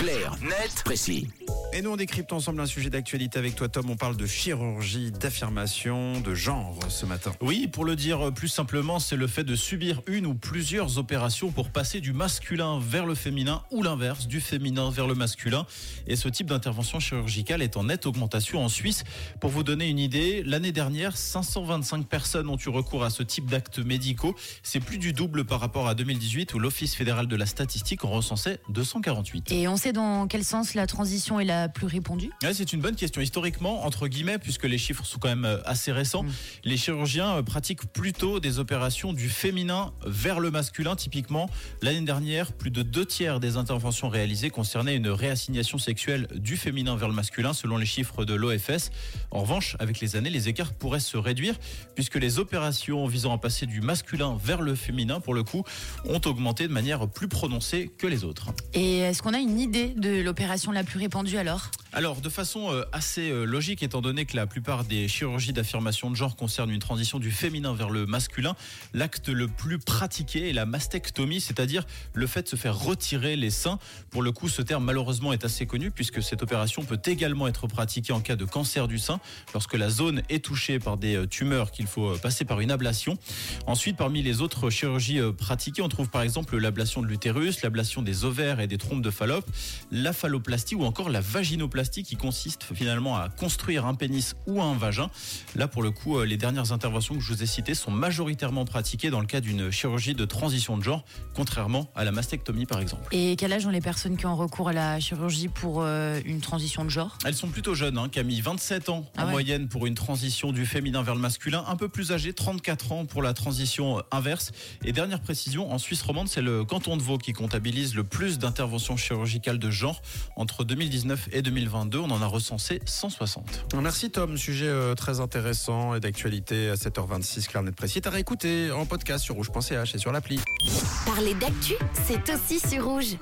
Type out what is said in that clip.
Clair, net, précis. Et nous, on décrypte ensemble un sujet d'actualité avec toi, Tom. On parle de chirurgie, d'affirmation, de genre ce matin. Oui, pour le dire plus simplement, c'est le fait de subir une ou plusieurs opérations pour passer du masculin vers le féminin ou l'inverse, du féminin vers le masculin. Et ce type d'intervention chirurgicale est en nette augmentation en Suisse. Pour vous donner une idée, l'année dernière, 525 personnes ont eu recours à ce type d'actes médicaux. C'est plus du double par rapport à 2018 où l'Office fédéral de la statistique en recensait 248. Et on sait dans quel sens la transition est la plus répandue Ouais, c'est une bonne question. Historiquement, entre guillemets, puisque les chiffres sont quand même euh, assez récents, les chirurgiens euh, pratiquent plutôt des opérations du féminin vers le masculin. Typiquement, l'année dernière, plus de deux tiers des interventions réalisées concernaient une réassignation sexuelle du féminin vers le masculin, selon les chiffres de l'OFS. En revanche, avec les années, les écarts pourraient se réduire, puisque les opérations visant à passer du masculin vers le féminin, pour le coup, ont augmenté de manière plus prononcée que les autres. Et est-ce qu'on a une idée de l'opération la plus répandue alors? Alors, de façon euh, assez euh, logique, étant donné que la plupart des chirurgies d'affirmation de genre concernent une transition du féminin vers le masculin, l'acte le plus pratiqué est la mastectomie, c'est-à-dire le fait de se faire retirer les seins. Pour le coup, ce terme malheureusement est assez connu puisque cette opération peut également être pratiquée en cas de cancer du sein, lorsque la zone est touchée par des euh, tumeurs qu'il faut passer par une ablation. Ensuite, parmi les autres chirurgies pratiquées, on trouve par exemple l'ablation de l'utérus, l'ablation des ovaires et des trompes de Fallope, la phalloplastie ou encore la vaginoplastie qui consiste finalement à construire un pénis ou un vagin. Là, pour le coup, euh, les dernières interventions que je vous ai citées sont majoritairement pratiquées dans le cas d'une chirurgie de transition de genre, contrairement à la mastectomie par exemple. Et quel âge ont les personnes qui ont recours à la chirurgie pour euh, une transition de genre? Elles sont plutôt jeunes, hein, Camille, 27 ans Ah en ouais. moyenne pour une transition du féminin vers le masculin, un peu plus âgées, 34 ans pour la transition euh, inverse. Et dernière précision, en Suisse romande, c'est le canton de Vaud qui comptabilise le plus d'interventions chirurgicales de genre. Entre 2019 et 2022, on en a recensé 160. Merci, Tom. Sujet euh, très intéressant et d'actualité à 7h26, Clair, net, précis. T'as réécouté en podcast sur rouge.ch et sur l'appli. Parler d'actu, c'est aussi sur rouge.